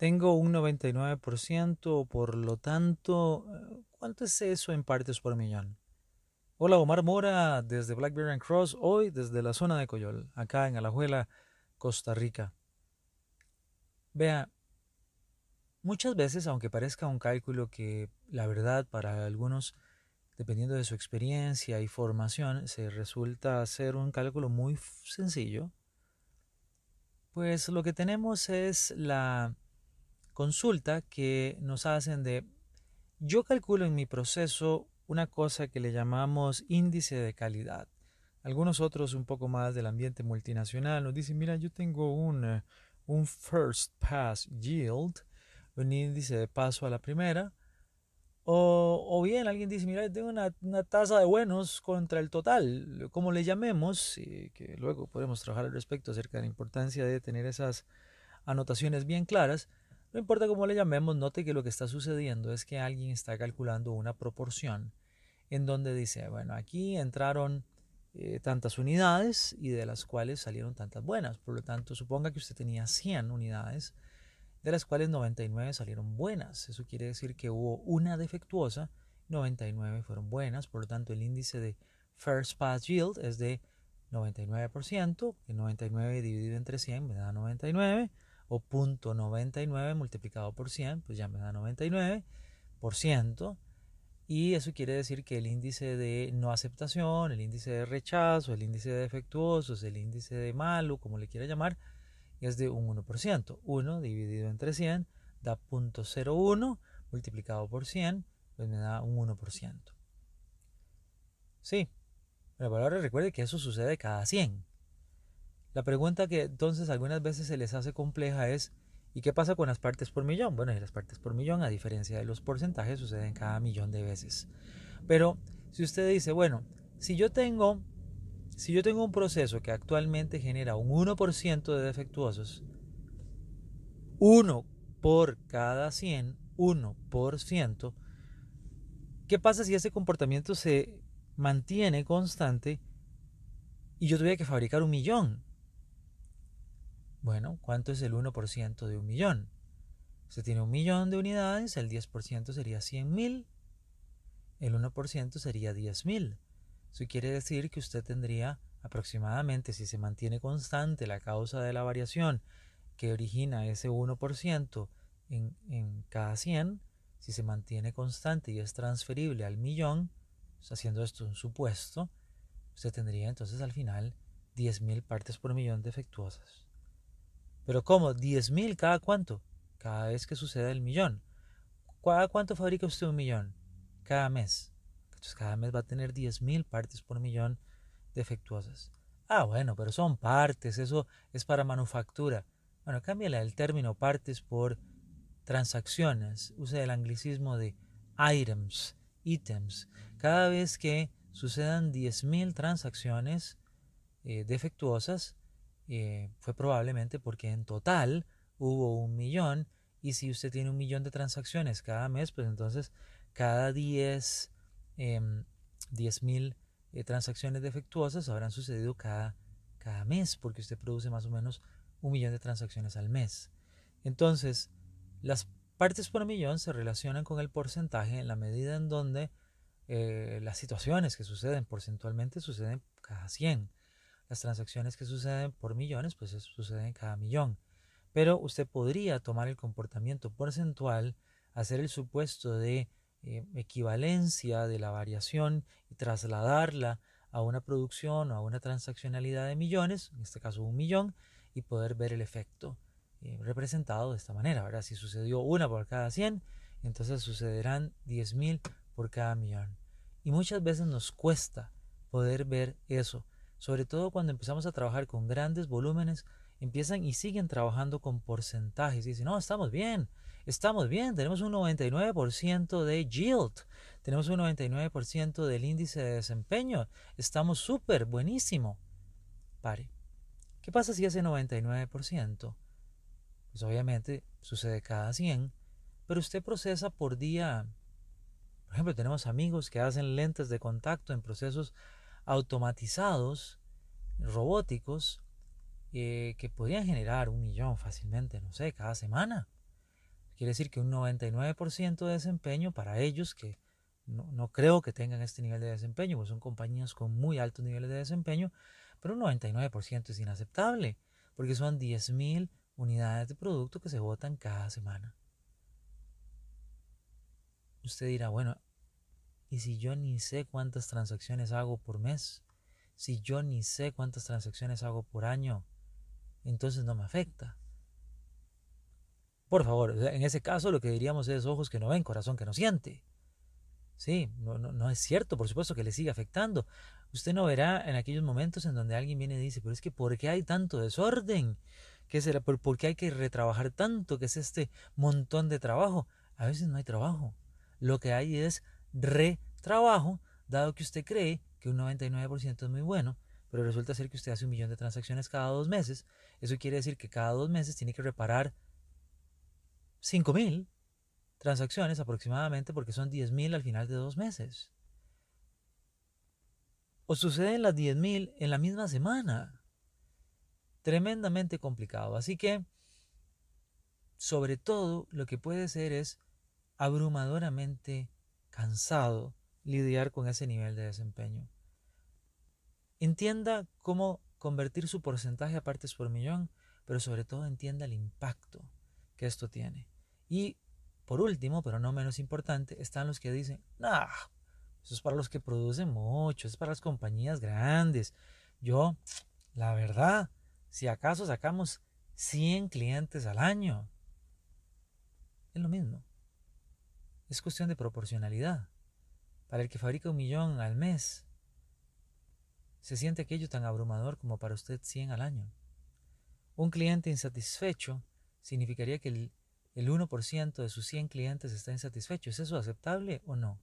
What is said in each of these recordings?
Tengo un 99%, por lo tanto, ¿cuánto es eso en partes por millón? Hola, Omar Mora desde Blackberry and Cross, hoy desde la zona de Coyol, acá en Alajuela, Costa Rica. Vea, muchas veces, aunque parezca un cálculo que la verdad para algunos, dependiendo de su experiencia y formación, se resulta ser un cálculo muy sencillo, pues lo que tenemos es la consulta que nos hacen de, yo calculo en mi proceso una cosa que le llamamos índice de calidad. Algunos otros un poco más del ambiente multinacional nos dicen, mira, yo tengo un, eh, un first pass yield, un índice de paso a la primera, o, o, bien alguien dice, mira, tengo una, una, tasa de buenos contra el total, como le llamemos, y que luego podemos trabajar al respecto acerca de la importancia de tener esas anotaciones bien claras, no importa cómo le llamemos, note que lo que está sucediendo es que alguien está calculando una proporción en donde dice, bueno, aquí entraron eh, tantas unidades y de las cuales salieron tantas buenas. Por lo tanto, suponga que usted tenía 100 unidades, de las cuales 99 salieron buenas. Eso quiere decir que hubo una defectuosa, 99 fueron buenas. Por lo tanto, el índice de First Pass Yield es de 99%, que 99 dividido entre 100 me da 99 o punto 99 multiplicado por 100, pues ya me da 99%. Y eso quiere decir que el índice de no aceptación, el índice de rechazo, el índice de defectuosos, el índice de malo, como le quiera llamar, es de un 1%. 1 dividido entre 100 da 0.01 multiplicado por 100, pues me da un 1%. Sí, pero ahora recuerde que eso sucede cada 100. La pregunta que entonces algunas veces se les hace compleja es, ¿y qué pasa con las partes por millón? Bueno, las partes por millón, a diferencia de los porcentajes, suceden cada millón de veces. Pero si usted dice, bueno, si yo tengo, si yo tengo un proceso que actualmente genera un 1% de defectuosos, 1 por cada 100, 1%, ¿qué pasa si ese comportamiento se mantiene constante y yo tuviera que fabricar un millón? Bueno, ¿cuánto es el 1% de un millón? Usted tiene un millón de unidades, el 10% sería 100.000, el 1% sería 10.000. Eso quiere decir que usted tendría aproximadamente, si se mantiene constante la causa de la variación que origina ese 1% en, en cada 100, si se mantiene constante y es transferible al millón, haciendo esto un supuesto, usted tendría entonces al final 10.000 partes por millón defectuosas. Pero ¿cómo? ¿10.000 cada cuánto? Cada vez que sucede el millón. ¿Cada cuánto fabrica usted un millón? Cada mes. Entonces cada mes va a tener 10.000 partes por millón defectuosas. Ah, bueno, pero son partes, eso es para manufactura. Bueno, cámbiale el término partes por transacciones. Use el anglicismo de items, ítems. Cada vez que sucedan 10.000 transacciones eh, defectuosas, eh, fue probablemente porque en total hubo un millón y si usted tiene un millón de transacciones cada mes, pues entonces cada 10 em, mil eh, transacciones defectuosas habrán sucedido cada, cada mes porque usted produce más o menos un millón de transacciones al mes. Entonces, las partes por millón se relacionan con el porcentaje en la medida en donde eh, las situaciones que suceden porcentualmente suceden cada 100. Las transacciones que suceden por millones, pues eso sucede en cada millón. Pero usted podría tomar el comportamiento porcentual, hacer el supuesto de eh, equivalencia de la variación y trasladarla a una producción o a una transaccionalidad de millones, en este caso un millón, y poder ver el efecto eh, representado de esta manera. Ahora, si sucedió una por cada 100, entonces sucederán 10.000 por cada millón. Y muchas veces nos cuesta poder ver eso. Sobre todo cuando empezamos a trabajar con grandes volúmenes, empiezan y siguen trabajando con porcentajes. Y dicen, no, estamos bien, estamos bien, tenemos un 99% de yield, tenemos un 99% del índice de desempeño, estamos súper, buenísimo. Pare. ¿Qué pasa si ese 99%? Pues obviamente sucede cada 100, pero usted procesa por día, por ejemplo, tenemos amigos que hacen lentes de contacto en procesos automatizados, robóticos, eh, que podrían generar un millón fácilmente, no sé, cada semana. Quiere decir que un 99% de desempeño para ellos, que no, no, creo que tengan este nivel de desempeño, pues son compañías con muy altos niveles de desempeño, pero un 99% es inaceptable, porque son 10.000 unidades de producto que se votan cada semana. Usted dirá, bueno, ¿y si yo ni sé cuántas transacciones hago por mes? Si yo ni sé cuántas transacciones hago por año, entonces no me afecta. Por favor, en ese caso lo que diríamos es ojos que no ven, corazón que no siente. Sí, no, no, no, es cierto, por supuesto que le sigue afectando. Usted no verá en aquellos momentos en donde alguien viene y dice, pero es que ¿por qué hay tanto desorden? ¿Qué será? ¿Por, ¿Por qué hay que retrabajar tanto? ¿Qué es este montón de trabajo? A veces no hay trabajo. Lo que hay es retrabajo, dado que usted cree que un 99% es muy bueno, pero resulta ser que usted hace un millón de transacciones cada dos meses. Eso quiere decir que cada dos meses tiene que reparar 5.000 transacciones aproximadamente porque son 10.000 al final de dos meses. O suceden las 10.000 en la misma semana. Tremendamente complicado. Así que, sobre todo, lo que puede ser es abrumadoramente cansado lidiar con ese nivel de desempeño. Entienda cómo convertir su porcentaje a partes por millón, pero sobre todo entienda el impacto que esto tiene. Y por último, pero no menos importante, están los que dicen, nah, eso es para los que producen mucho, es para las compañías grandes. Yo, la verdad, si acaso sacamos 100 clientes al año, es lo mismo. Es cuestión de proporcionalidad. Para el que fabrica un millón al mes, se siente aquello tan abrumador como para usted 100 al año. Un cliente insatisfecho significaría que el, el 1% de sus 100 clientes está insatisfecho. ¿Es eso aceptable o no?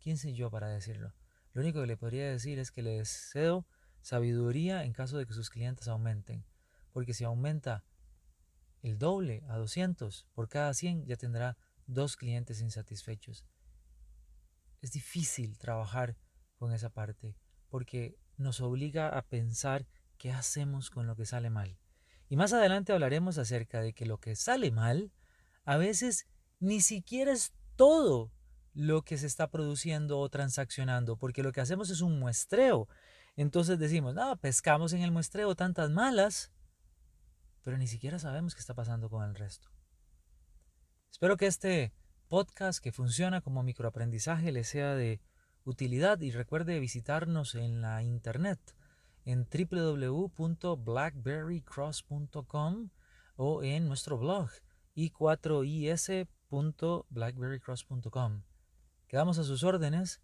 ¿Quién soy yo para decirlo? Lo único que le podría decir es que le deseo sabiduría en caso de que sus clientes aumenten, porque si aumenta el doble a 200 por cada 100 ya tendrá dos clientes insatisfechos. Es difícil trabajar con esa parte porque nos obliga a pensar qué hacemos con lo que sale mal. Y más adelante hablaremos acerca de que lo que sale mal a veces ni siquiera es todo lo que se está produciendo o transaccionando, porque lo que hacemos es un muestreo. Entonces decimos, no, pescamos en el muestreo tantas malas, pero ni siquiera sabemos qué está pasando con el resto. Espero que este podcast que funciona como microaprendizaje le sea de utilidad y recuerde visitarnos en la internet en www.blackberrycross.com o en nuestro blog i4is.blackberrycross.com. Quedamos a sus órdenes,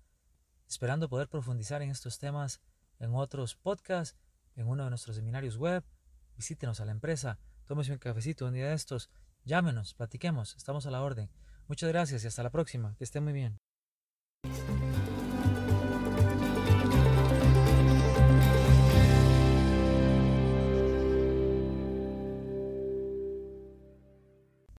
esperando poder profundizar en estos temas en otros podcasts, en uno de nuestros seminarios web. Visítenos a la empresa, tómese un cafecito un día de estos, llámenos, platiquemos, estamos a la orden. Muchas gracias y hasta la próxima, que estén muy bien.